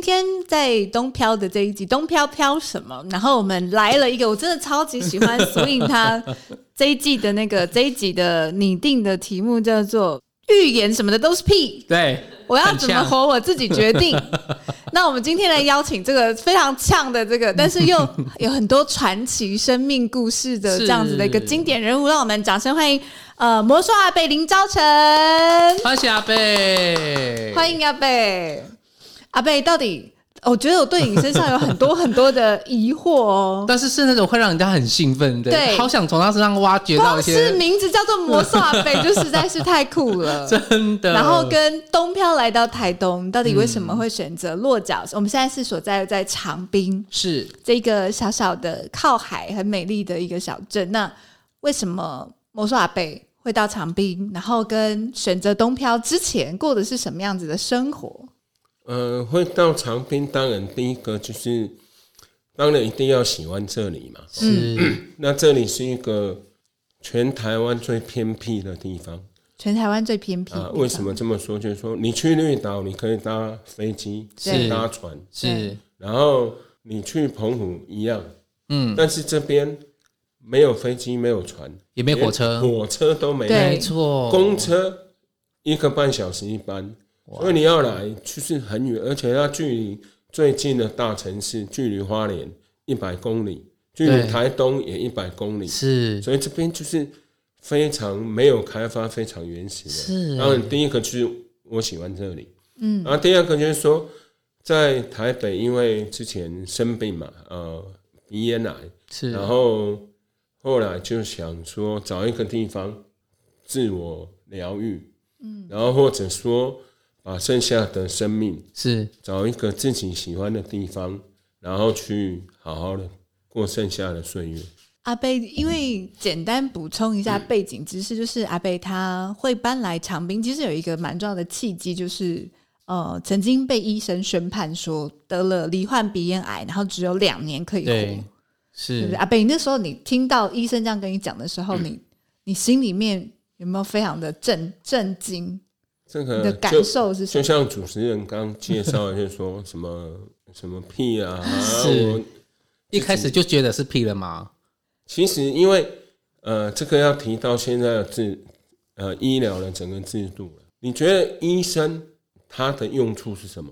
今天在东漂的这一集，东漂漂什么？然后我们来了一个，我真的超级喜欢 Swing 他这一季的那个这一集的拟定的题目叫做“预言什么的都是屁”。对，我要怎么活我自己决定。那我们今天来邀请这个非常呛的这个，但是又有很多传奇生命故事的这样子的一个经典人物，让我们掌声欢迎呃魔术阿贝林昭成，欢迎阿贝，欢迎阿伯。阿贝，到底我觉得我对你身上有很多很多的疑惑哦，但是是那种会让人家很兴奋的，对，好想从他身上挖掘到一些。是名字叫做魔术阿伯，就实在是太酷了，真的。然后跟东漂来到台东，到底为什么会选择落脚？嗯、我们现在是所在在长滨，是这个小小的靠海很美丽的一个小镇。那为什么魔术阿伯会到长滨？然后跟选择东漂之前过的是什么样子的生活？呃，会到长滨，当然第一个就是，当然一定要喜欢这里嘛。是，那这里是一个全台湾最偏僻的地方。全台湾最偏僻啊？为什么这么说？就是说，你去绿岛，你可以搭飞机，是搭船，是。然后你去澎湖一样，嗯。但是这边没有飞机，没有船，也没有火车，火车都没有，没错。公车一个半小时一班。所以你要来，就是很远，而且要距离最近的大城市，距离花莲一百公里，距离台东也一百公里，是。所以这边就是非常没有开发，非常原始的。是。然后第一个就是我喜欢这里，嗯。然后第二个就是说，在台北，因为之前生病嘛，呃，鼻咽癌，是。然后后来就想说找一个地方自我疗愈，嗯。然后或者说。把剩下的生命是找一个自己喜欢的地方，然后去好好的过剩下的岁月。阿贝，因为简单补充一下背景知识，就是阿贝他会搬来长滨，其实有一个蛮重要的契机，就是呃，曾经被医生宣判说得了罹患鼻咽癌，然后只有两年可以活。是？阿贝，那时候你听到医生这样跟你讲的时候，嗯、你你心里面有没有非常的震震惊？这个的感受是什么？就像主持人刚介绍，就是说什么 什么屁啊？是我一开始就觉得是屁了吗？其实因为呃，这个要提到现在的制呃医疗的整个制度了。你觉得医生他的用处是什么？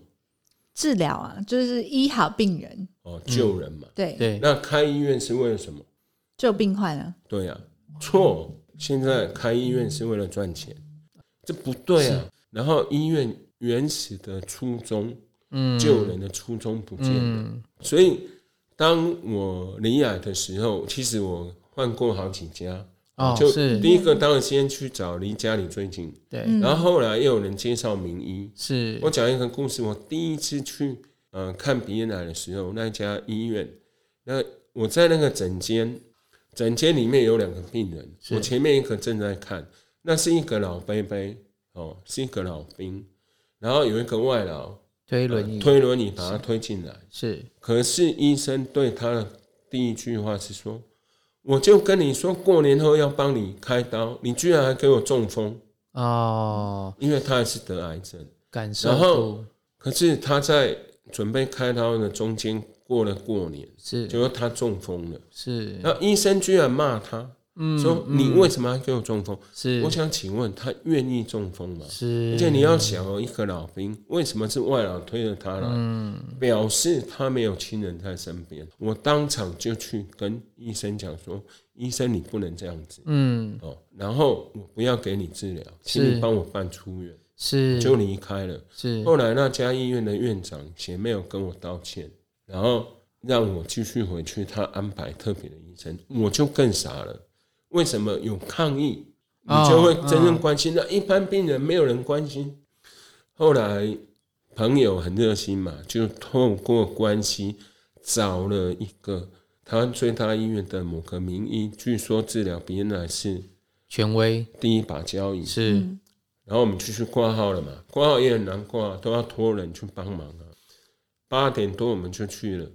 治疗啊，就是医好病人哦，救人嘛。嗯、对对。那开医院是为了什么？救病患啊。对啊，错。现在开医院是为了赚钱。这不对啊！然后医院原始的初衷，嗯，救人的初衷不见了。嗯、所以当我罹癌的时候，其实我换过好几家，哦，就是第一个当然先去找离家里最近，对。然后后来又有人介绍名医，是我讲一个故事。我第一次去呃看鼻咽癌的时候，那家医院，那我在那个诊间，诊间里面有两个病人，我前面一个正在看。那是一个老伯伯哦，是一个老兵，然后有一个外劳推轮椅，推轮椅把他推进来。是，可是医生对他的第一句话是说：“我就跟你说过年后要帮你开刀，你居然还给我中风哦！”因为他也是得癌症，感受。然后，可是他在准备开刀的中间过了过年，是，结果他中风了。是，然后医生居然骂他。嗯，说你为什么要给我中风？是，我想请问他愿意中风吗？是，而且你要想哦，一个老兵为什么是外老推着他来？嗯，表示他没有亲人在身边。我当场就去跟医生讲说：“医生，你不能这样子。”嗯，哦，然后我不要给你治疗，请你帮我办出院。是，就离开了。是，后来那家医院的院长也没有跟我道歉，然后让我继续回去。他安排特别的医生，我就更傻了。为什么有抗议，你就会真正关心？那一般病人没有人关心。后来朋友很热心嘛，就透过关系找了一个台湾最大医院的某个名医，据说治疗鼻咽癌是权威第一把交椅。是，然后我们就去挂号了嘛，挂号也很难挂，都要托人去帮忙啊。八点多我们就去了，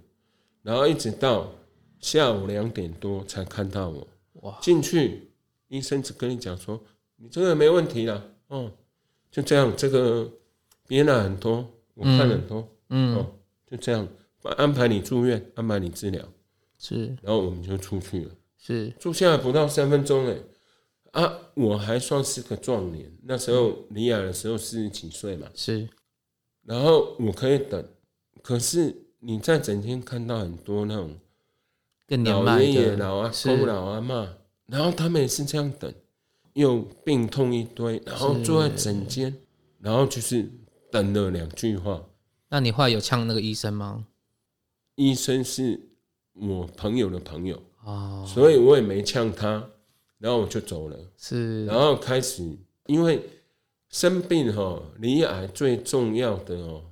然后一直到下午两点多才看到我。哇！进去，医生只跟你讲说，你这个没问题了，哦，就这样，这个。憋了很多，我看了很多，嗯，哦，就这样，安排你住院，安排你治疗，是，然后我们就出去了，是，住下来不到三分钟，哎，啊，我还算是个壮年，那时候罹癌的时候四十几岁嘛，是，然后我可以等，可是你在整天看到很多那种老爷爷、老阿公、老阿嬷，然后他们也是这样等，又病痛一堆，然后坐在诊间，然后就是。等了两句话，那你后来有呛那个医生吗？医生是我朋友的朋友哦，所以我也没呛他，然后我就走了。是，然后开始，因为生病哈，罹癌最重要的哦，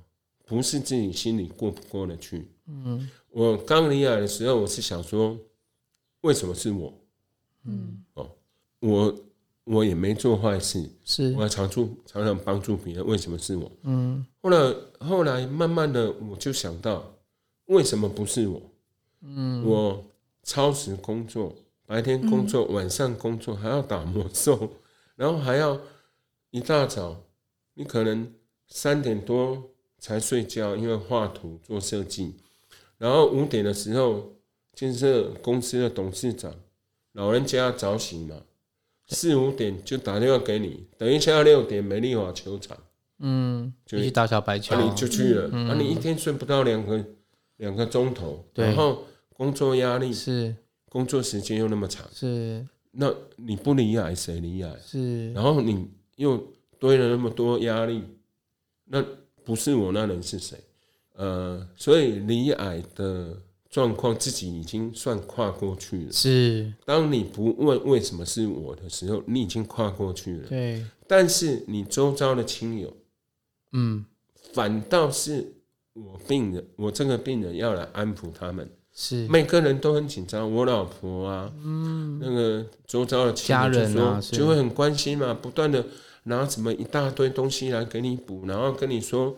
不是自己心里过不过得去。嗯，我刚离来的时候，我是想说，为什么是我？嗯，哦，我。我也没做坏事，是，我还常助常常帮助别人，为什么是我？嗯，后来后来慢慢的，我就想到，为什么不是我？嗯，我超时工作，白天工作，晚上工作，还要打魔兽，然后还要一大早，你可能三点多才睡觉，因为画图做设计，然后五点的时候，建设公司的董事长老人家早醒嘛。四五点就打电话给你，等一下六点美丽华球场，嗯，就去打小白球，你就去了。那你一天睡不到两个两个钟头，然后工作压力是，工作时间又那么长，是，那你不理解谁理解？是，然后你又堆了那么多压力，那不是我那人是谁？呃，所以罹癌的。状况自己已经算跨过去了。是，当你不问为什么是我的时候，你已经跨过去了。对。但是你周遭的亲友，嗯，反倒是我病人，我这个病人要来安抚他们。是。每个人都很紧张，我老婆啊，嗯，那个周遭的家人啊，就会很关心嘛，不断的拿什么一大堆东西来给你补，然后跟你说，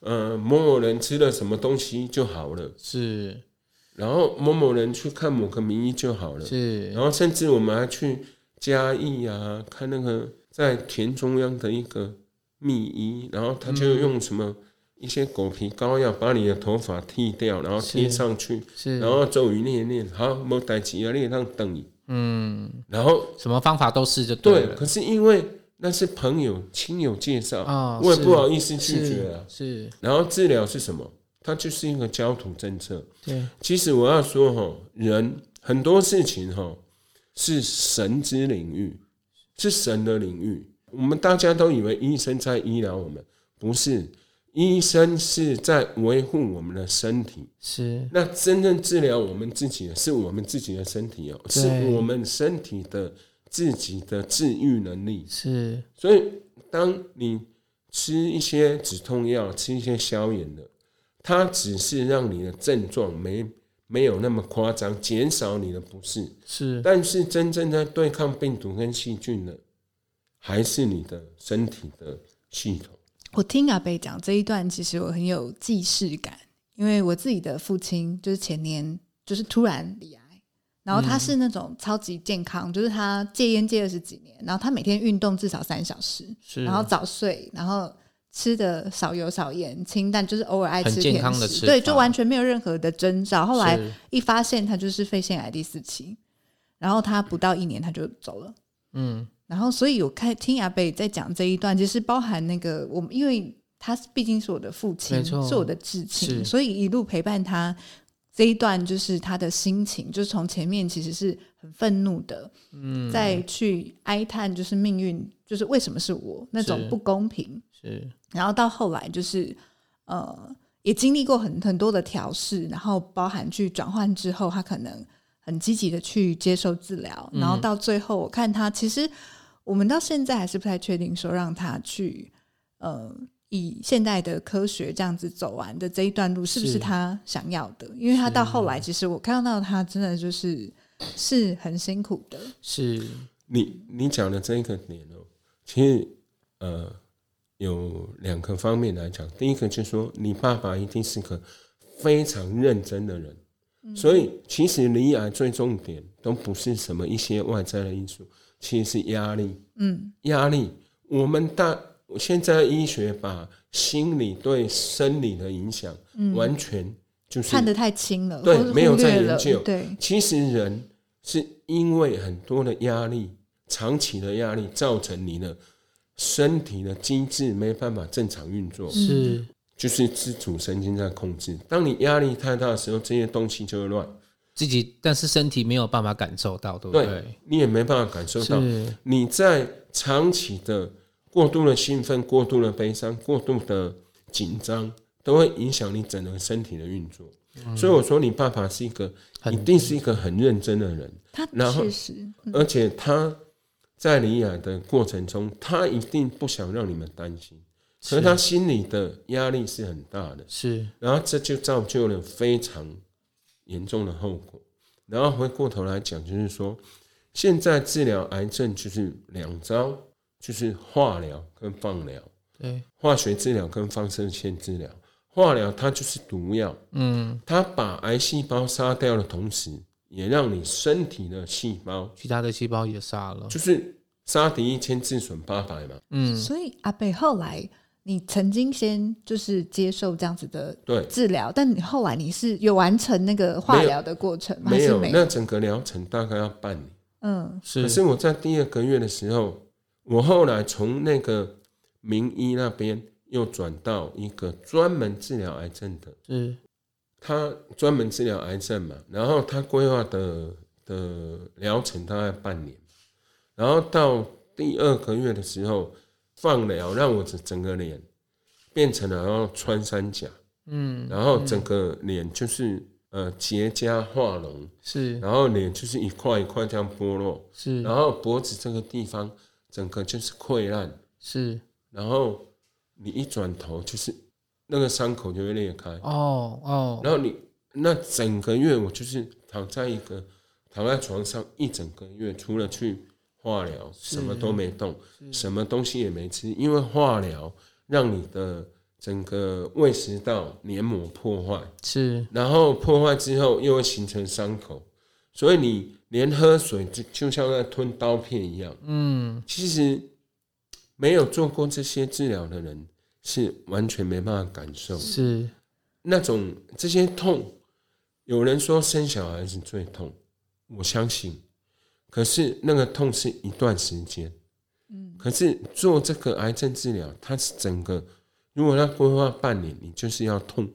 呃，某某人吃了什么东西就好了。是。然后某某人去看某个名医就好了，是。然后甚至我们还去嘉义啊，看那个在田中央的一个秘医，然后他就用什么一些狗皮膏药把你的头发剃掉，然后贴上去，是。然后咒语念念，好，没代志啊，你让等你。嗯。然后什么方法都试就对了。对，可是因为那是朋友亲友介绍，我也不好意思拒绝啊。是。然后治疗是什么？它就是一个焦土政策。对，其实我要说哈，人很多事情哈是神之领域，是神的领域。我们大家都以为医生在医疗我们，不是，医生是在维护我们的身体。是，那真正治疗我们自己的是我们自己的身体哦，是我们身体的自己的治愈能力。是，所以当你吃一些止痛药，吃一些消炎的。它只是让你的症状没没有那么夸张，减少你的不适。是，但是真正在对抗病毒跟细菌的，还是你的身体的系统。我听阿贝讲这一段，其实我很有既视感，因为我自己的父亲就是前年就是突然罹癌，然后他是那种超级健康，嗯、就是他戒烟戒二十几年，然后他每天运动至少三小时，然后早睡，然后。吃的少油少盐，清淡，就是偶尔爱吃甜食，吃对，就完全没有任何的征兆。后来一发现他就是肺腺癌第四期，然后他不到一年他就走了。嗯，然后所以我看听阿伯在讲这一段，其实包含那个我们，因为他毕竟是我的父亲，是我的至亲，所以一路陪伴他这一段，就是他的心情，就是从前面其实是很愤怒的，嗯，再去哀叹，就是命运，就是为什么是我那种不公平，是。然后到后来就是，呃，也经历过很很多的调试，然后包含去转换之后，他可能很积极的去接受治疗，然后到最后，我看他其实我们到现在还是不太确定说让他去，呃，以现代的科学这样子走完的这一段路，是不是他想要的？因为他到后来，其实我看到他真的就是是很辛苦的。是你你讲的这一个点哦，其实呃有两个方面来讲。第一个就是说，你爸爸一定是个非常认真的人，嗯、所以其实罹癌最重点都不是什么一些外在的因素，其实是压力。嗯，压力，我们大。现在医学把心理对生理的影响，完全就是看得太轻了，对，没有在研究。对，其实人是因为很多的压力，长期的压力造成你的身体的机制没办法正常运作，是，就是自主神经在控制。当你压力太大的时候，这些东西就会乱。自己，但是身体没有办法感受到，对不对？对，你也没办法感受到。你在长期的。过度的兴奋、过度的悲伤、过度的紧张，都会影响你整个身体的运作。嗯、所以我说，你爸爸是一个，一定是一个很认真的人。他然后确实，而且他在罹癌的过程中，他一定不想让你们担心，所以他心里的压力是很大的。是，然后这就造就了非常严重的后果。然后回过头来讲，就是说，现在治疗癌症就是两招。就是化疗跟放疗，对，化学治疗跟放射线治疗。化疗它就是毒药，嗯，它把癌细胞杀掉的同时，也让你身体的细胞，其他的细胞也杀了，就是杀敌一千，自损八百嘛。嗯，所以阿北后来，你曾经先就是接受这样子的对治疗，但你后来你是有完成那个化疗的过程吗？没有，没有，那整个疗程大概要半年。嗯，是。可是我在第二个月的时候。我后来从那个名医那边又转到一个专门治疗癌症的，嗯，他专门治疗癌症嘛，然后他规划的的疗程大概半年，然后到第二个月的时候放疗，让我整整个脸变成了要穿山甲，嗯，然后整个脸就是呃结痂化脓，是，然后脸就是一块一块这样剥落，是，然后脖子这个地方。整个就是溃烂，是，然后你一转头就是那个伤口就会裂开，哦哦，然后你那整个月我就是躺在一个躺在床上一整个月，除了去化疗，什么都没动，什么东西也没吃，因为化疗让你的整个胃食道黏膜破坏，是，然后破坏之后又会形成伤口，所以你。连喝水就就像在吞刀片一样。嗯，其实没有做过这些治疗的人是完全没办法感受。是那种这些痛，有人说生小孩子最痛，我相信。可是那个痛是一段时间。嗯，可是做这个癌症治疗，它是整个，如果要规划半年，你就是要痛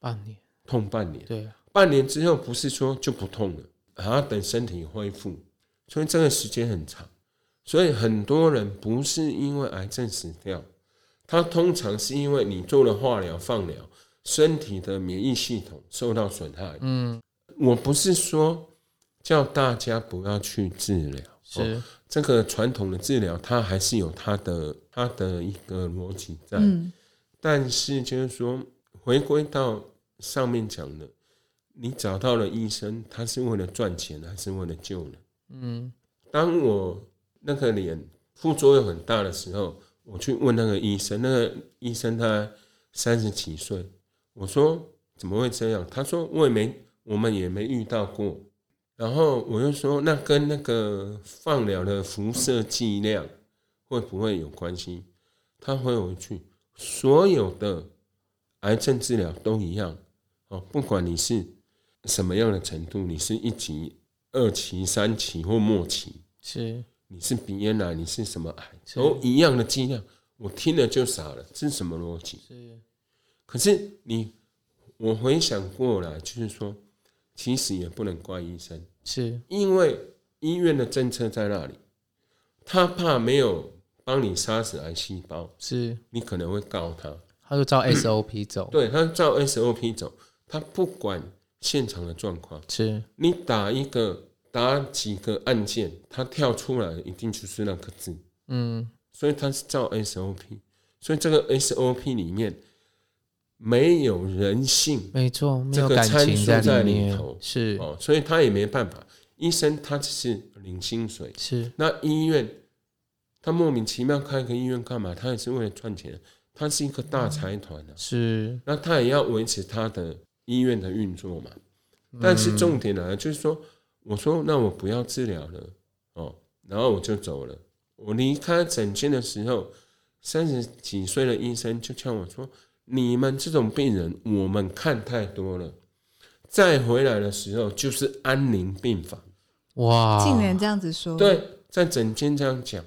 半年，痛半年。对啊，半年之后不是说就不痛了。还要等身体恢复，所以这个时间很长。所以很多人不是因为癌症死掉，他通常是因为你做了化疗、放疗，身体的免疫系统受到损害。嗯，我不是说叫大家不要去治疗，是、哦、这个传统的治疗，它还是有它的它的一个逻辑在。嗯，但是就是说，回归到上面讲的。你找到了医生，他是为了赚钱还是为了救人？嗯，当我那个脸副作用很大的时候，我去问那个医生，那个医生他三十几岁，我说怎么会这样？他说我也没，我们也没遇到过。然后我又说，那跟那个放疗的辐射剂量会不会有关系？他回我一句，所有的癌症治疗都一样哦，不管你是。什么样的程度？你是一期、二期、三期或末期？是，你是鼻咽癌，你是什么癌？都一样的剂量，我听了就傻了，这是什么逻辑？是。可是你，我回想过来，就是说，其实也不能怪医生，是因为医院的政策在那里，他怕没有帮你杀死癌细胞，是你可能会告他，他就照 SOP 走，对，他照 SOP 走，他不管。现场的状况。是，你打一个打几个按键，它跳出来一定就是那个字，嗯，所以它是照 SOP，所以这个 SOP 里面没有人性，没错，没这个有感情在里面头，是。哦，所以他也没办法。医生他只是领薪水，是。那医院他莫名其妙开个医院干嘛？他也是为了赚钱，他是一个大财团啊，是，那他也要维持他的医院的运作嘛。但是重点来了，就是说，我说那我不要治疗了哦，然后我就走了。我离开诊间的时候，三十几岁的医生就劝我说：“你们这种病人，我们看太多了，再回来的时候就是安宁病房。”哇，竟然这样子说，对，在诊间这样讲，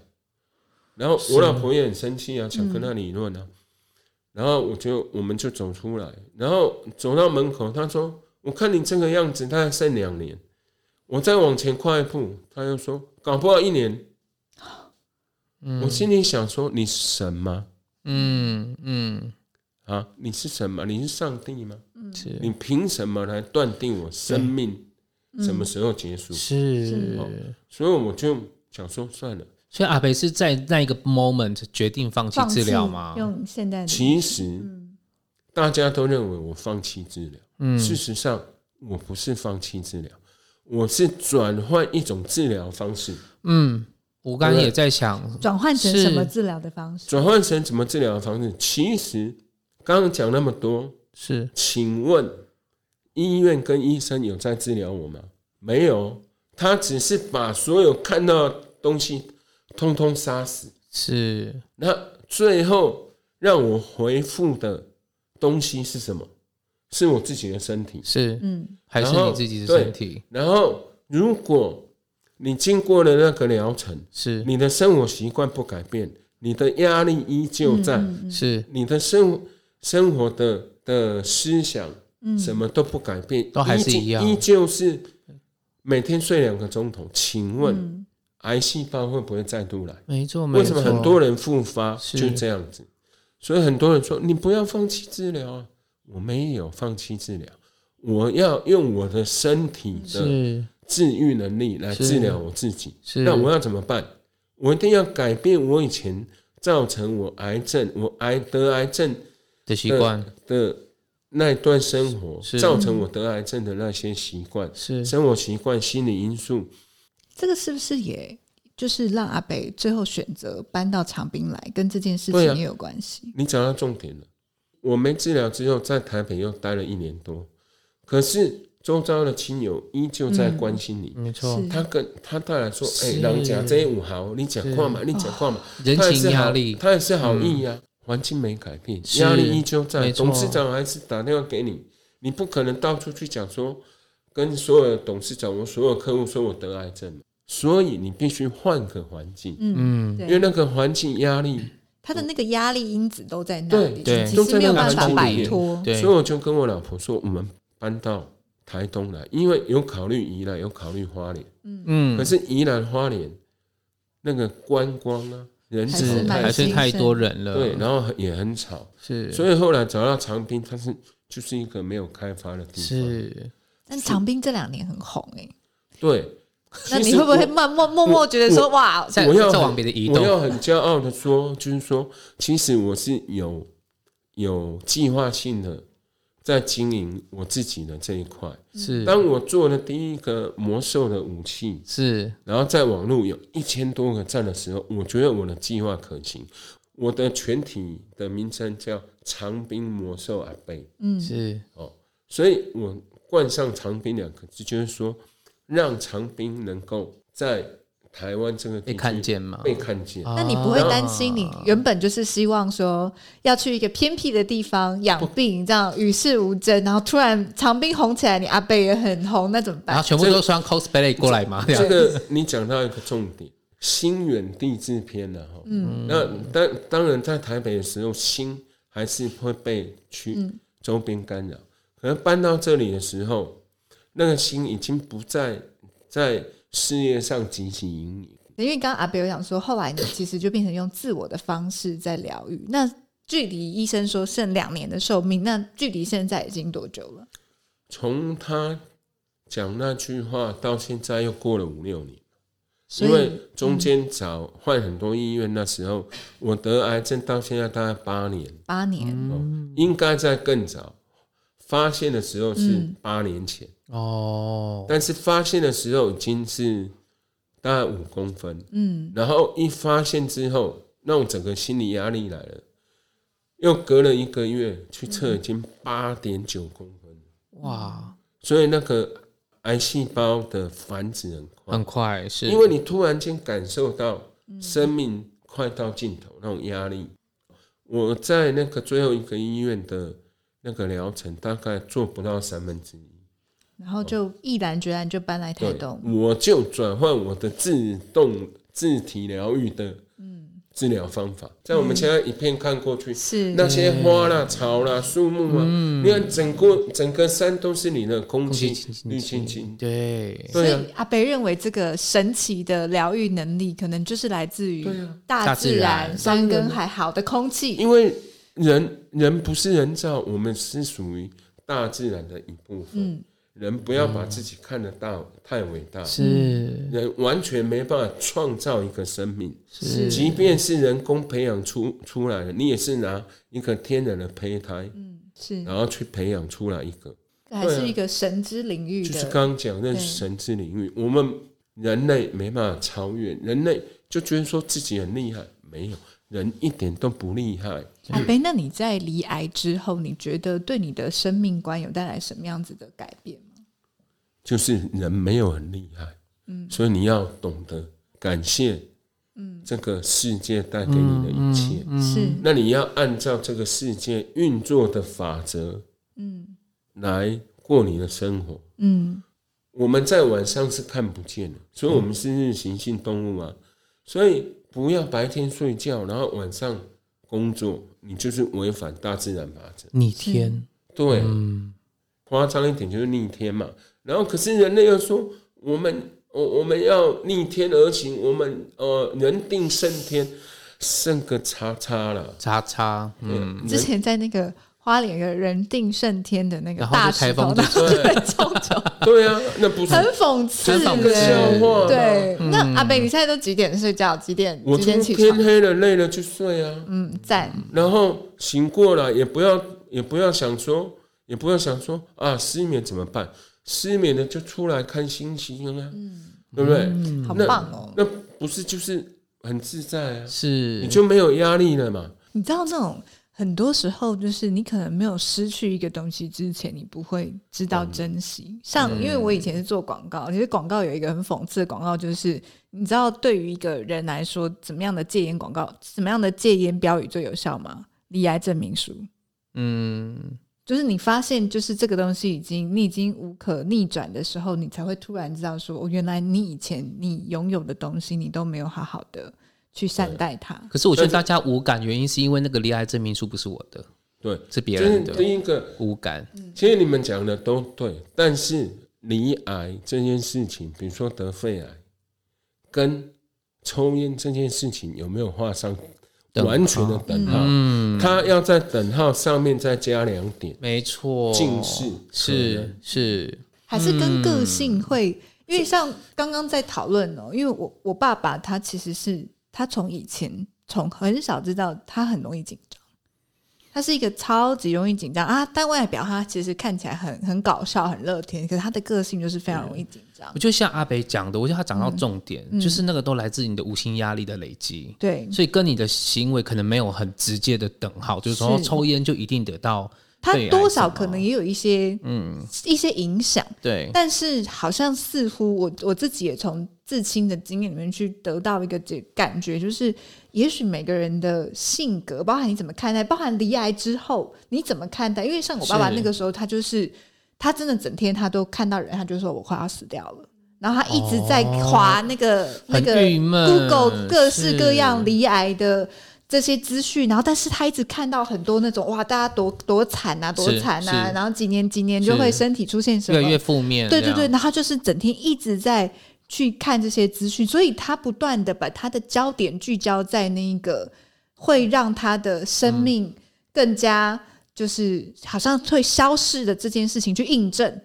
然后我老婆也很生气啊，想跟他理论啊，然后我就我们就走出来，然后走到门口，他说：“我看你这个样子，大概剩两年。”我再往前跨一步，他又说：“搞不好一年。”我心里想说：“你是神吗？嗯嗯，啊，你是什么？你是上帝吗？是你凭什么来断定我生命什么时候结束？”是，所以我就想说算了。所以阿北是在那一个 moment 决定放弃治疗吗？用现在的其实大家都认为我放弃治疗，嗯，事实上我不是放弃治疗，我是转换一种治疗方式。嗯，我刚刚也在想，转换成什么治疗的方式？转换成什么治疗的方式？其实刚刚讲那么多，是，请问医院跟医生有在治疗我吗？没有，他只是把所有看到的东西通通杀死。是，那最后让我回复的东西是什么？是我自己的身体。是，嗯，还是你自己的身体？然后，如果你经过了那个疗程，是你的生活习惯不改变，你的压力依旧在，是你的生生活的的思想，嗯什么都不改变，都还是一样，依旧是每天睡两个钟头。请问，癌细胞会不会再度来？没错，没错。为什么很多人复发就这样子？所以很多人说你不要放弃治疗啊！我没有放弃治疗，我要用我的身体的治愈能力来治疗我自己。那我要怎么办？我一定要改变我以前造成我癌症、我癌得癌症的习惯的那段生活，造成我得癌症的那些习惯、生活习惯、心理因素。这个是不是也就是让阿北最后选择搬到长滨来，跟这件事情也有关系？你讲到重点了。我没治疗之后，在台北又待了一年多，可是周遭的亲友依旧在关心你。没错，他跟他带来说：“哎，人家这五毫，你讲话嘛，你讲话嘛。”人情压力，他也是好意呀。环境没改变，压力依旧在。董事长还是打电话给你，你不可能到处去讲说，跟所有的董事长、我所有客户说我得癌症，所以你必须换个环境。嗯，因为那个环境压力。他的那个压力因子都在那里，对，其实没有办法摆脱。所以我就跟我老婆说，我们搬到台东来，因为有考虑宜兰，有考虑花莲。嗯，可是宜兰花莲那个观光啊，人是还是太多人了，对，然后也很吵，是。所以后来找到长滨，它是就是一个没有开发的地方。是，但长滨这两年很红哎。对。那你会不会慢默默默觉得说哇，我要往别的移动？我要很骄傲的说，就是说，其实我是有有计划性的在经营我自己的这一块。是，当我做了第一个魔兽的武器，是，然后在网络有一千多个赞的时候，我觉得我的计划可行。我的全体的名称叫长兵魔兽阿贝，嗯，是哦，所以我冠上长兵两个字，就是说。让长兵能够在台湾这个被看见吗？被看见。那你不会担心？你原本就是希望说要去一个偏僻的地方养病，这样与世无争，然后突然长兵红起来，你阿北也很红，那怎么办？然后全部都穿 cosplay 过来吗？这个 你讲到一个重点，心远地自偏了哈。嗯，那当当然在台北的时候，心还是会被去周边干扰，可能搬到这里的时候。那个心已经不再在事业上进行引领。因为刚刚阿北有讲说，后来你其实就变成用自我的方式在疗愈。那距离医生说剩两年的寿命，那距离现在已经多久了？从他讲那句话到现在又过了五六年，因为中间找换很多医院，那时候我得癌症到现在大概八年，八年，嗯，应该在更早发现的时候是八年前。哦，但是发现的时候已经是大概五公分，嗯，然后一发现之后，那种整个心理压力来了，又隔了一个月去测，已经八点九公分，哇，所以那个癌细胞的繁殖很快，很快，是。因为你突然间感受到生命快到尽头那种压力。我在那个最后一个医院的那个疗程，大概做不到三分之一，然后就毅然决然就搬来台东，我就转换我的自动自体疗愈的治疗方法。在我们现在一片看过去，是那些花啦、草啦、树木啊，你看整个整个山都是你的空气绿清清，对，所以阿北认为这个神奇的疗愈能力，可能就是来自于大自然、山跟海好的空气，因为。人人不是人造，我们是属于大自然的一部分。嗯、人不要把自己看得大、嗯、太伟大，是人完全没办法创造一个生命。是，即便是人工培养出出来的，你也是拿一个天然的胚胎，嗯，是，然后去培养出来一个，还是一个神之领域的。就是刚刚讲那是神之领域，我们人类没办法超越，人类就觉得说自己很厉害，没有。人一点都不厉害。阿北，那你在离癌之后，你觉得对你的生命观有带来什么样子的改变吗？就是人没有很厉害，嗯，所以你要懂得感谢，嗯，这个世界带给你的一切，是。那你要按照这个世界运作的法则，嗯，来过你的生活，嗯。我们在晚上是看不见的，所以我们是日行性动物嘛，所以。不要白天睡觉，然后晚上工作，你就是违反大自然法则。逆天，对，嗯、夸张一点就是逆天嘛。然后可是人类又说，我们我我们要逆天而行，我们呃人定胜天，胜个叉叉了，叉叉。嗯，之前在那个。花莲的人定胜天的那个大台风，对对啊，那不是很讽刺，很个笑话。对，那阿北，你现在都几点睡觉？几点？几点起床？天黑了，累了就睡啊。嗯，赞。然后醒过来，也不要也不要想说，也不要想说啊，失眠怎么办？失眠了就出来看星星啊，对不对？好棒哦。那不是就是很自在啊？是，你就没有压力了嘛？你知道这种。很多时候，就是你可能没有失去一个东西之前，你不会知道珍惜。嗯、像因为我以前是做广告，其实广告有一个很讽刺的广告，就是你知道，对于一个人来说，怎么样的戒烟广告，怎么样的戒烟标语最有效吗？离癌证明书。嗯，就是你发现，就是这个东西已经你已经无可逆转的时候，你才会突然知道说，哦，原来你以前你拥有的东西，你都没有好好的。去善待他。可是我觉得大家无感，原因是因为那个离癌证明书不是我的，对，是别人的。第一个无感。其实你们讲的都对，但是离癌这件事情，比如说得肺癌，跟抽烟这件事情有没有画上完全的等号？嗯，他要在等号上面再加两点，没错，近视是是，还是跟个性会？因为像刚刚在讨论哦，因为我我爸爸他其实是。他从以前从很少知道他很容易紧张，他是一个超级容易紧张啊，但外表他其实看起来很很搞笑、很乐天，可是他的个性就是非常容易紧张。我就像阿北讲的，我觉得他讲到重点，嗯、就是那个都来自你的无形压力的累积。对，所以跟你的行为可能没有很直接的等号，就是说抽烟就一定得到。他多少可能也有一些嗯一些影响，对，但是好像似乎我我自己也从至亲的经验里面去得到一个这感觉，就是也许每个人的性格，包含你怎么看待，包含离癌之后你怎么看待，因为像我爸爸那个时候，他就是他真的整天他都看到人，他就说我快要死掉了，然后他一直在划那个、哦、那个 Google 各式各样离癌的。这些资讯，然后但是他一直看到很多那种哇，大家多多惨啊，多惨啊，然后几年几年就会身体出现什么越来越负面，对对对，然后就是整天一直在去看这些资讯，所以他不断的把他的焦点聚焦在那一个会让他的生命更加就是好像会消逝的这件事情去印证，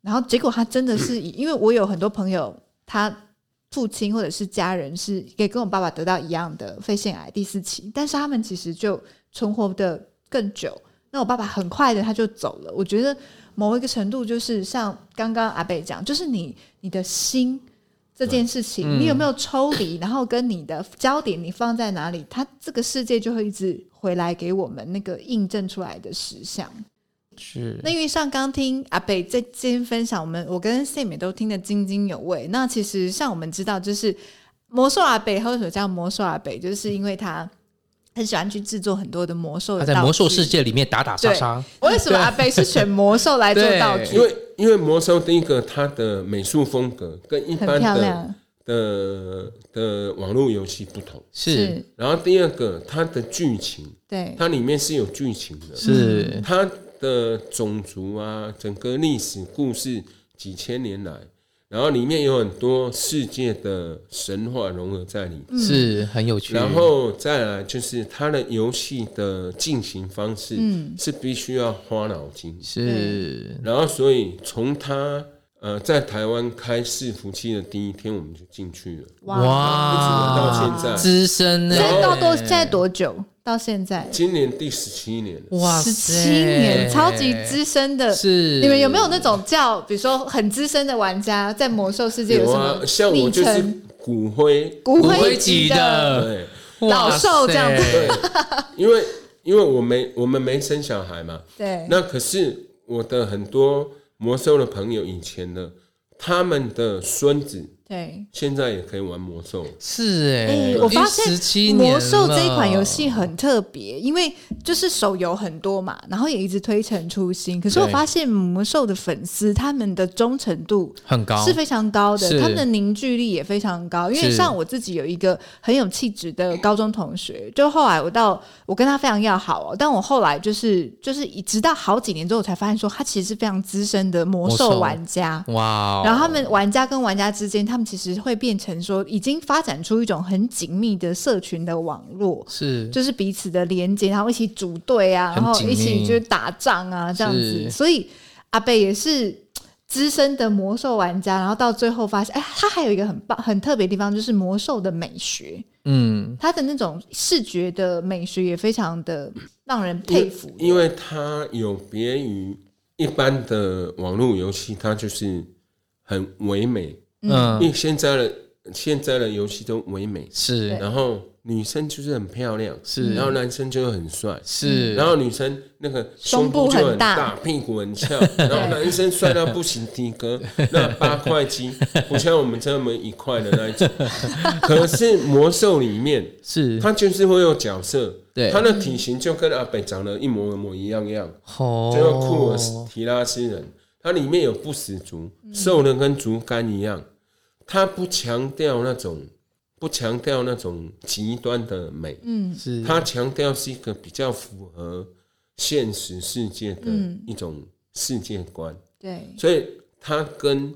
然后结果他真的是因为我有很多朋友他。父亲或者是家人是也跟我爸爸得到一样的肺腺癌第四期，但是他们其实就存活的更久。那我爸爸很快的他就走了。我觉得某一个程度就是像刚刚阿贝讲，就是你你的心这件事情，嗯、你有没有抽离，然后跟你的焦点你放在哪里，他这个世界就会一直回来给我们那个印证出来的实相。是，那因为像刚听阿北在今天分享，我们我跟 Sam 都听得津津有味。那其实像我们知道，就是魔兽阿北，为什么叫魔兽阿北？就是因为他很喜欢去制作很多的魔兽，他在魔兽世界里面打打杀杀。为什么阿贝是选魔兽来做道具？因为因为魔兽第一个它的美术风格跟一般的的的网络游戏不同，是。然后第二个它的剧情，对，它里面是有剧情的，是它。的种族啊，整个历史故事几千年来，然后里面有很多世界的神话融合在里面，是很有趣。然后再来就是它的游戏的进行方式，是必须要花脑筋，是。然后所以从它呃在台湾开伺服器的第一天，我们就进去了，哇，一直玩到现在，资深呢？现在到多现在多久？到现在，今年第十七年，哇，十七年，超级资深的。是，你们有没有那种叫，比如说很资深的玩家，在魔兽世界有什么？像我就是骨灰，骨灰级的，对，老兽这样子。对，因为因为我没我们没生小孩嘛，对。那可是我的很多魔兽的朋友以前的，他们的孙子。对，现在也可以玩魔兽，是哎、欸，我发现魔兽这一款游戏很特别，因为就是手游很多嘛，然后也一直推陈出新。可是我发现魔兽的粉丝他们的忠诚度很高，是非常高的，他们的凝聚力也非常高。因为像我自己有一个很有气质的高中同学，就后来我到我跟他非常要好哦，但我后来就是就是直到好几年之后，我才发现说他其实是非常资深的魔兽玩家。哇，然后他们玩家跟玩家之间，他们其实会变成说，已经发展出一种很紧密的社群的网络，是。就是彼此的连接，然后一起组队啊，然后一起就是打仗啊，这样子。所以阿贝也是资深的魔兽玩家，然后到最后发现，哎，他还有一个很棒、很特别的地方，就是魔兽的美学，嗯，他的那种视觉的美学也非常的让人佩服，因为它有别于一般的网络游戏，它就是很唯美。嗯，因为现在的现在的游戏都唯美，是，然后女生就是很漂亮，是，然后男生就很帅，是，然后女生那个胸部就很大，屁股很翘，然后男生帅到不行，体格。那八块肌，不像我们这么一块的那一种。可是魔兽里面是，他就是会有角色，对，他的体型就跟阿北长得一模一模一样样，哦，就库尔提拉斯人。它里面有不死竹，兽人跟竹竿一样，它不强调那种，不强调那种极端的美，嗯，是它强调是一个比较符合现实世界的一种世界观，对，所以它跟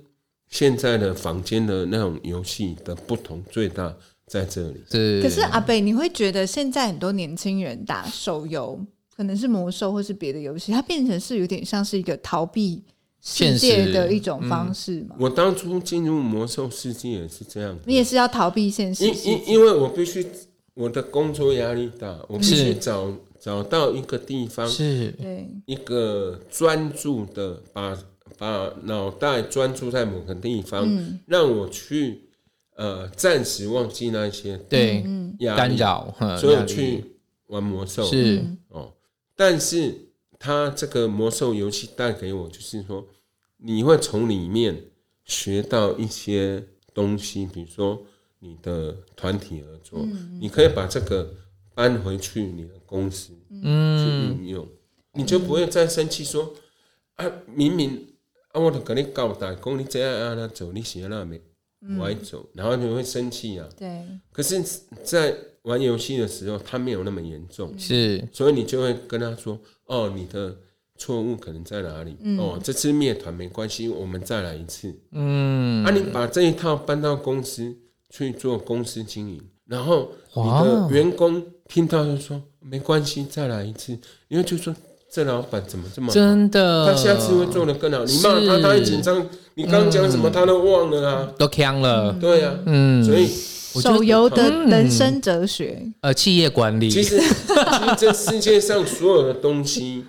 现在的房间的那种游戏的不同最大在这里。是，可是阿北，你会觉得现在很多年轻人打手游，可能是魔兽或是别的游戏，它变成是有点像是一个逃避。世界的一种方式嘛。我当初进入魔兽世界也是这样。你也是要逃避现实。因因因为我必须我的工作压力大，我必须找找到一个地方，是，一个专注的把把脑袋专注在某个地方，让我去呃暂时忘记那些对干扰，所以去玩魔兽是哦，但是。它这个魔兽游戏带给我，就是说，你会从里面学到一些东西，比如说你的团体合作，你可以把这个搬回去你的公司，嗯，去运用，你就不会再生气说，啊，明明啊，我都跟你交代，讲你这样让他走，你写那没歪走，然后你会生气啊，对，可是，在玩游戏的时候，他没有那么严重，是，所以你就会跟他说。哦，你的错误可能在哪里？嗯、哦，这次灭团没关系，我们再来一次。嗯，啊，你把这一套搬到公司去做公司经营，然后你的员工听到就说没关系，再来一次，因为就说这老板怎么这么真的，他下次会做的更好。你骂他，他一紧张，你刚讲什么他都忘了啊，都呛了。对呀，嗯，所以手游的人生哲学，呃，企业管理，其实其实这世界上所有的东西。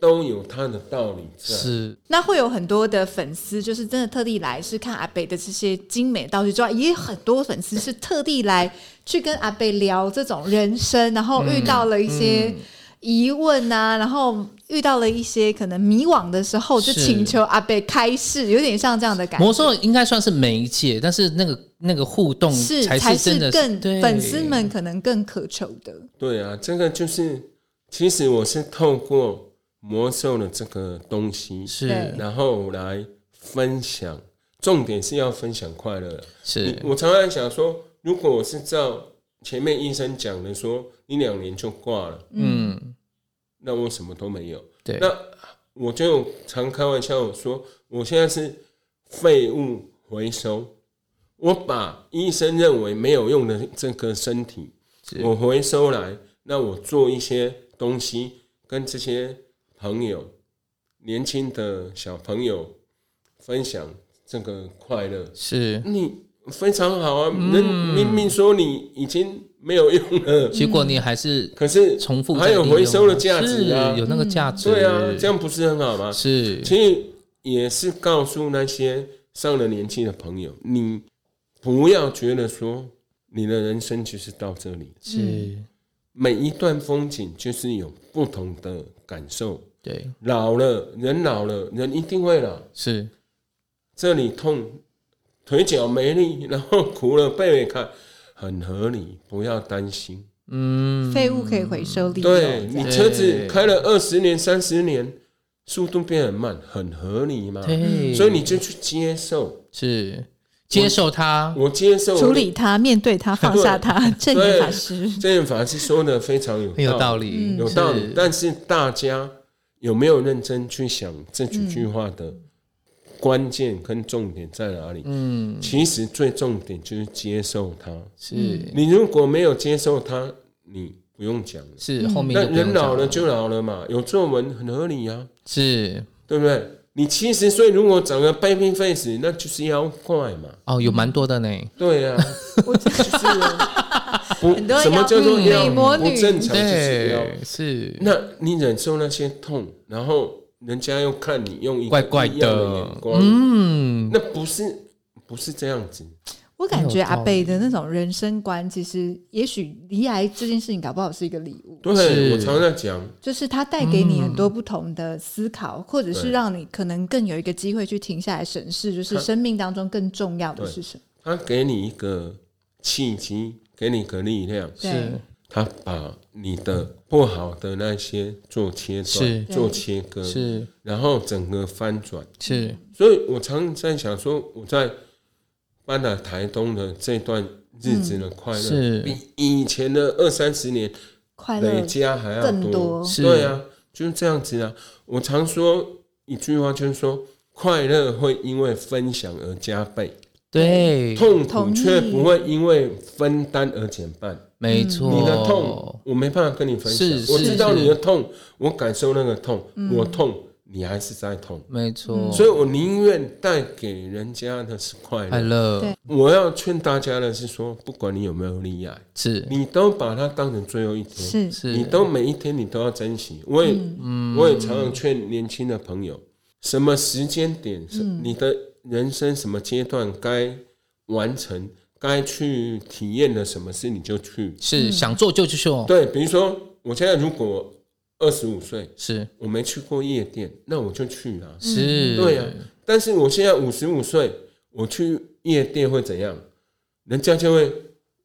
都有它的道理，是。那会有很多的粉丝，就是真的特地来是看阿北的这些精美道具之外，也有很多粉丝是特地来去跟阿北聊这种人生，然后遇到了一些疑问啊，嗯嗯、然后遇到了一些可能迷惘的时候，就请求阿贝开示，有点像这样的感觉。魔兽应该算是媒介，但是那个那个互动是才是真的是更粉丝们可能更渴求的。对啊，这个就是，其实我是透过。魔兽的这个东西是，然后来分享，重点是要分享快乐。是我常常想说，如果我是照前面医生讲的说，你两年就挂了，嗯，那我什么都没有。对，那我就常开玩笑说，我现在是废物回收，我把医生认为没有用的这个身体，我回收来，那我做一些东西跟这些。朋友，年轻的小朋友分享这个快乐，是。你非常好啊！人明明说你已经没有用了，结果你还是可是重复，还有回收的价值啊，有那个价值，对啊，这样不是很好吗？是，其实也是告诉那些上了年纪的朋友，你不要觉得说你的人生就是到这里，是每一段风景就是有不同的感受。对，老了，人老了，人一定会老。是，这里痛，腿脚没力，然后苦了背也看，很合理，不要担心。嗯，废物可以回收利用。对，你车子开了二十年、三十年，速度变很慢，很合理嘛。对，所以你就去接受，是接受它，我接受，处理它，面对它，放下它。正念法师，正念法师说的非常有有道理，有道理。但是大家。有没有认真去想这几句话的关键跟重点在哪里？嗯，其实最重点就是接受它。是，你如果没有接受它，你不用讲了。是后面，那人老了就老了嘛，有皱纹很合理啊。是，对不对？你七十岁如果长个 baby face，那就是妖怪嘛。哦，有蛮多的呢。对啊，就 是不很多什么叫做妖魔女？不正常就是妖。是，那你忍受那些痛，然后人家又看你用一个怪怪的眼光，嗯，那不是不是这样子。我感觉阿贝的那种人生观，其实也许离癌这件事情搞不好是一个礼物。对，我常常在讲，就是它带给你很多不同的思考，或者是让你可能更有一个机会去停下来审视，就是生命当中更重要的是什么。他给你一个契机，给你一个力量，是他把你的不好的那些做切断、做切割，是，然后整个翻转，是。所以我常在想说，我在。搬来台东的这段日子的快乐，嗯、比以前的二三十年累加还要多。多。对啊，就是这样子啊。我常说一句话，就是说快乐会因为分享而加倍，对，痛苦却不会因为分担而减半。没错，你的痛我没办法跟你分享，我知道你的痛，我感受那个痛，嗯、我痛。你还是在痛，没错，所以我宁愿带给人家的是快乐。快乐，我要劝大家的是说，不管你有没有罹癌，是。你都把它当成最后一天，是，你都每一天你都要珍惜。我也，我也常常劝年轻的朋友，什么时间点，你的人生什么阶段该完成，该去体验的什么事，你就去，是想做就去做。对，比如说，我现在如果。二十五岁，是我没去过夜店，那我就去了。是，对呀。但是我现在五十五岁，我去夜店会怎样？人家就会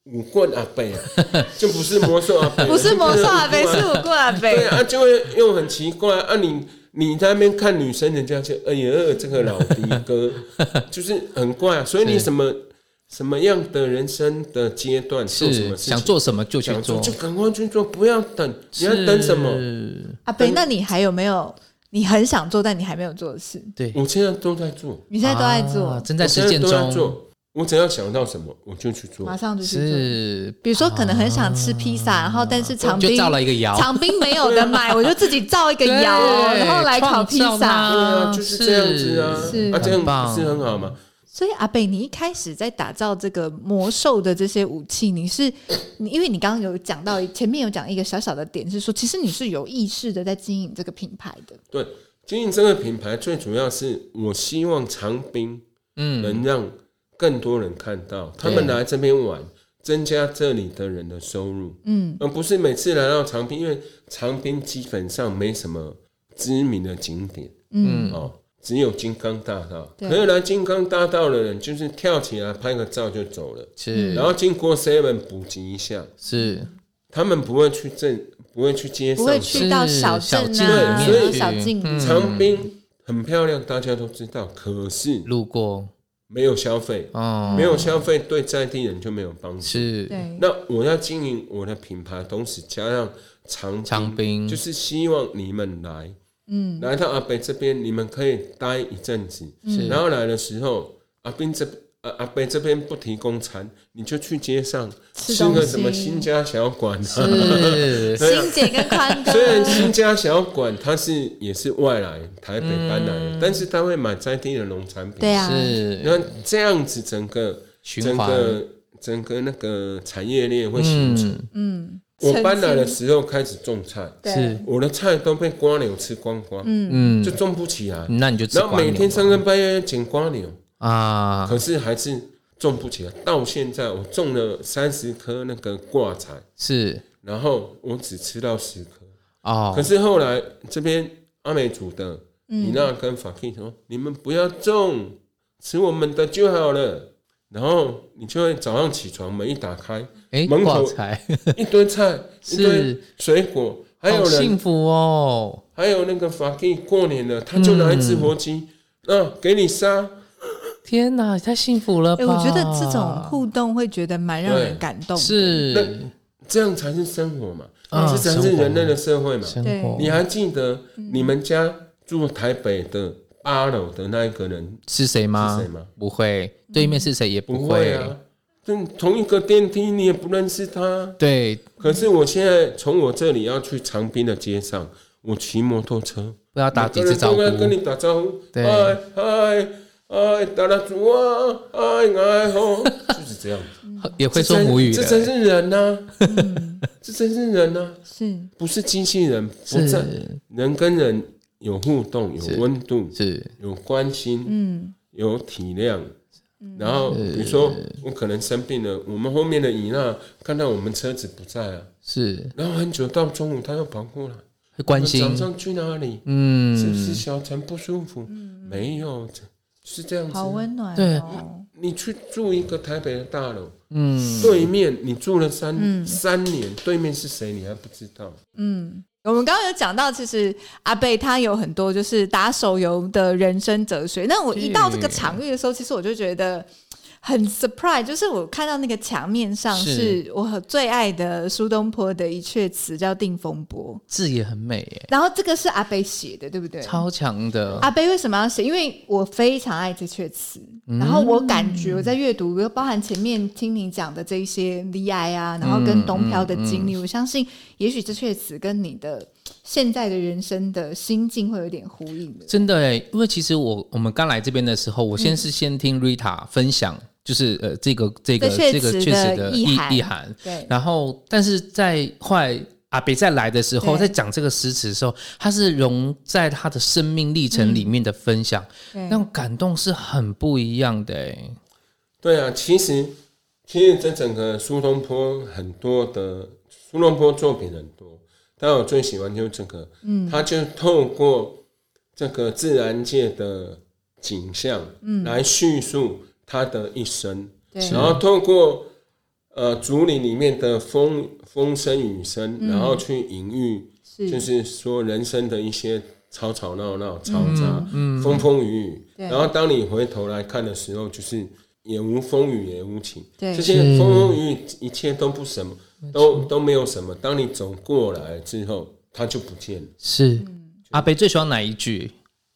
舞棍阿伯，就不是魔兽阿伯，不是魔兽阿伯，是五棍阿伯。对啊，就会又很奇怪啊！你你在那边看女生，人家就哎呀，这个老迪哥 就是很怪啊。所以你什么？什么样的人生的阶段是什么事情，想做什么就去做，就赶快去做，不要等。你要等什么？阿北，那你还有没有你很想做但你还没有做的事？对，我现在都在做，你现在都在做，正在实践中。我只要想到什么，我就去做，马上就去做。是，比如说，可能很想吃披萨，然后但是长兵就造了一个窑，长兵没有的买，我就自己造一个窑，然后来烤披萨。对啊，就是这样子啊，是。啊，这样不是很好吗？所以阿贝，你一开始在打造这个魔兽的这些武器，你是你，因为你刚刚有讲到前面有讲一个小小的点，是说其实你是有意识的在经营这个品牌的。对，经营这个品牌最主要是我希望长滨嗯能让。更多人看到，他们来这边玩，增加这里的人的收入，嗯，而不是每次来到长滨，因为长滨基本上没什么知名的景点，嗯，哦，只有金刚大道，可以来金刚大道的人就是跳起来拍个照就走了，是，然后经过 seven 补给一下，是，他们不会去镇，不会去街上，不会去到小镇啊，所以小径，长滨很漂亮，大家都知道，可是路过。没有消费，哦，没有消费对在地人就没有帮助。是，那我要经营我的品牌，同时加上长长滨，就是希望你们来，嗯，来到阿北这边，你们可以待一阵子，是，然后来的时候，阿斌这。阿阿北这边不提供餐，你就去街上吃个什么新家小馆，是。新姐跟宽哥。虽然新家小馆他是也是外来台北搬来的，但是他会买在地的农产品。对啊，那这样子整个整个整个那个产业链会形成。嗯，我搬来的时候开始种菜，是我的菜都被瓜牛吃光光，嗯，就种不起来。那你就然后每天三更半夜捡瓜牛。啊！可是还是种不起来。到现在，我种了三十颗那个挂菜，是，然后我只吃到十颗。哦。可是后来这边阿美族的米娜跟法 K 说：“你们不要种，吃我们的就好了。”然后你就会早上起床，门一打开，哎，门口 一堆菜，一堆水果，还有人幸福哦。还有那个法 K 过年了，他就拿一只活鸡，嗯，给你杀。天哪，太幸福了吧！我觉得这种互动会觉得蛮让人感动。是，那这样才是生活嘛，这才是人类的社会嘛。对，你还记得你们家住台北的八楼的那一个人是谁吗？是谁吗？不会，对面是谁也不会啊。同一个电梯你也不认识他。对，可是我现在从我这里要去长滨的街上，我骑摩托车，不要打几次招呼，跟你打招呼，对嗨嗨。嗨，打蜡烛啊！哎哎吼，就是这样子，也会说母语。这真是人呐，这真是人呐，是不是机器人？不是人跟人有互动，有温度，是。有关心，嗯，有体谅。然后比如说我可能生病了，我们后面的伊娜看到我们车子不在啊，是，然后很久到中午他又跑过来，会关心。早上去哪里？嗯，是不是小陈不舒服？没有。是这样子，好温暖。对，你去住一个台北的大楼，嗯，对面你住了三三年，对面是谁你还不知道？嗯，我们刚刚有讲到，其实阿贝他有很多就是打手游的人生哲学。那我一到这个场域的时候，其实我就觉得。很 surprise，就是我看到那个墙面上是我最爱的苏东坡的一阙词，叫《定风波》，字也很美耶。然后这个是阿贝写的，对不对？超强的。阿贝为什么要写？因为我非常爱这阙词，嗯、然后我感觉我在阅读，又包含前面听你讲的这一些离爱啊，然后跟东漂的经历，嗯嗯嗯、我相信也许这阙词跟你的。现在的人生的心境会有点呼应的，真的哎，因为其实我我们刚来这边的时候，我先是先听 Rita 分享，就是呃这个这个这个确实的意意涵，对。然后，但是在后来阿北再来的时候，在讲这个诗词的时候，他是融在他的生命历程里面的分享，那种感动是很不一样的哎。对啊，其实其实这整个苏东坡很多的苏东坡作品很多。但我最喜欢就是这个，嗯，他就透过这个自然界的景象，嗯，来叙述他的一生，然后透过呃竹林里面的风风声雨声，然后去隐喻，就是说人生的一些吵吵闹闹、嘈杂、风风雨雨，然后当你回头来看的时候，就是也无风雨也无晴，对，这些风风雨雨一切都不什么。都都没有什么。当你走过来之后，它就不见了。是。阿北最喜欢哪一句？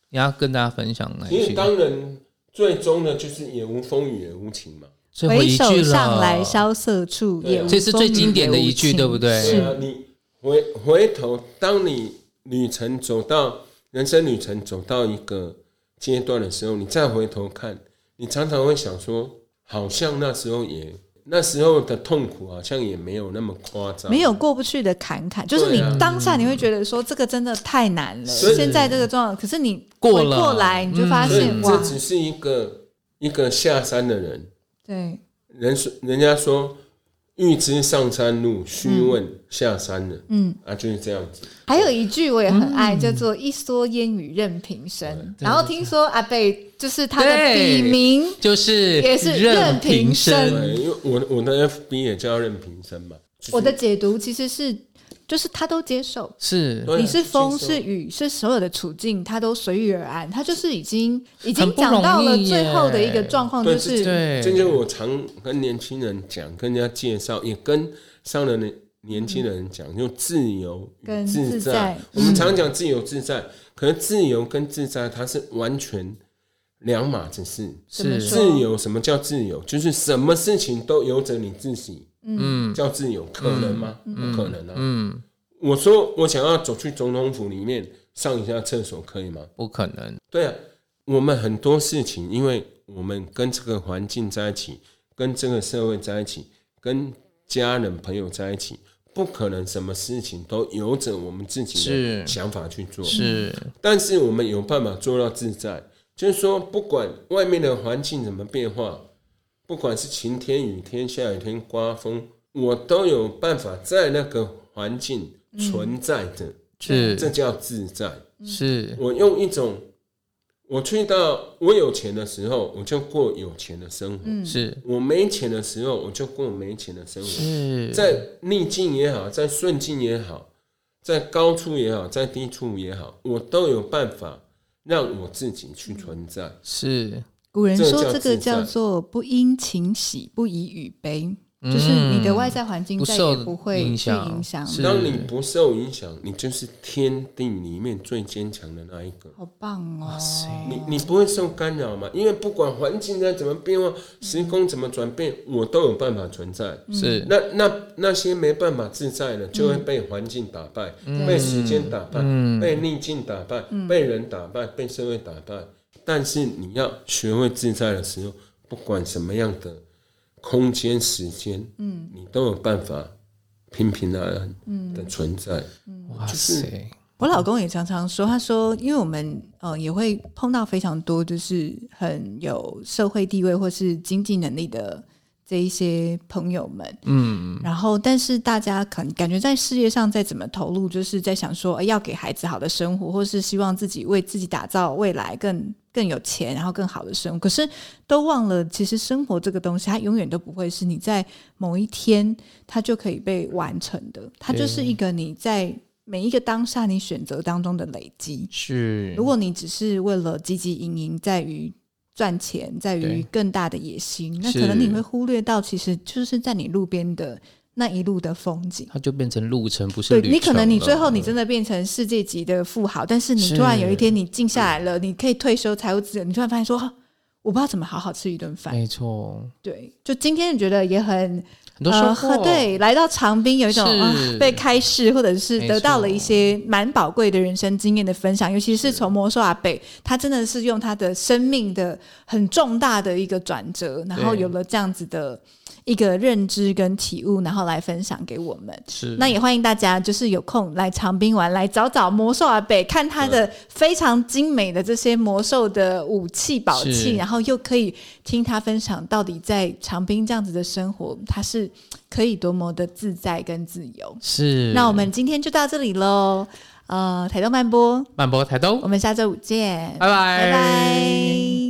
你要跟大家分享哪一句？因为当人最终呢，就是也无风雨也无晴嘛。回首上来萧瑟处，也这是最经典的一句，对不对？是啊，你回回头，当你旅程走到人生旅程走到一个阶段的时候，你再回头看，你常常会想说，好像那时候也那时候的痛苦好像也没有那么夸张，没有过不去的坎坎，就是你当下你会觉得说这个真的太难了。现在这个状况，可是你过了。过来，你就发现哇，这只是一个一个下山的人。对，人说，人家说，欲知上山路，须问下山人。嗯，啊，就是这样子。还有一句我也很爱，叫做“一蓑烟雨任平生”。然后听说阿贝就是他的笔名，就是也是任平生。因为我我的 FB 也叫任平生嘛。我的解读其实是。就是他都接受，是你是风是雨是所有的处境，他都随遇而安。他就是已经已经讲到了最后的一个状况，就是对。这就我常跟年轻人讲，跟人家介绍，也跟上了年年轻人讲，就自由跟自在。我们常讲自由自在，可是自由跟自在它是完全两码子事。是自由，什么叫自由？就是什么事情都由着你自己。嗯，叫自由可能吗？不可能啊。嗯，我说我想要走去总统府里面上一下厕所，可以吗？不可能。对啊，我们很多事情，因为我们跟这个环境在一起，跟这个社会在一起，跟家人朋友在一起，不可能什么事情都由着我们自己的想法去做。是，但是我们有办法做到自在，就是说，不管外面的环境怎么变化。不管是晴天、雨天、下雨天、刮风，我都有办法在那个环境存在的，是这叫自在。是我用一种，我去到我有钱的时候，我就过有钱的生活；是我没钱的时候，我就过没钱的生活。在逆境也好，在顺境也好，在高处也好，在低处也好，我都有办法让我自己去存在。是。古人说这个叫做不因情喜，不以雨悲，就是你的外在环境再也不会去影响。当你不受影响，你就是天地里面最坚强的那一个。好棒哦！你你不会受干扰嘛？因为不管环境再怎么变化，时空怎么转变，我都有办法存在。是那那那些没办法自在的，就会被环境打败，被时间打败，被逆境打败，被人打败，被社会打败。但是你要学会自在的时候，不管什么样的空间、时间，嗯，你都有办法平平安安的存在。哇塞！我老公也常常说，他说，因为我们呃也会碰到非常多就是很有社会地位或是经济能力的。这一些朋友们，嗯，然后，但是大家可能感觉在事业上再怎么投入，就是在想说，要给孩子好的生活，或是希望自己为自己打造未来更更有钱，然后更好的生活。可是都忘了，其实生活这个东西，它永远都不会是你在某一天它就可以被完成的，它就是一个你在每一个当下你选择当中的累积。是，如果你只是为了汲汲营营在于。赚钱在于更大的野心，那可能你会忽略到，其实就是在你路边的那一路的风景，它就变成路程，不是程。对，你可能你最后你真的变成世界级的富豪，但是你突然有一天你静下来了，你可以退休，财务自由，你突然发现说，我不知道怎么好好吃一顿饭。没错，对，就今天你觉得也很。很多收获，呃，对，来到长滨有一种啊被开示，或者是得到了一些蛮宝贵的人生经验的分享，尤其是从魔兽阿北，他真的是用他的生命的很重大的一个转折，然后有了这样子的。一个认知跟体悟，然后来分享给我们。是，那也欢迎大家，就是有空来长滨玩，来找找魔兽阿北，看他的非常精美的这些魔兽的武器宝器，然后又可以听他分享到底在长滨这样子的生活，他是可以多么的自在跟自由。是，那我们今天就到这里喽。呃，台东慢播，慢播台东，我们下周五见，拜拜，拜拜。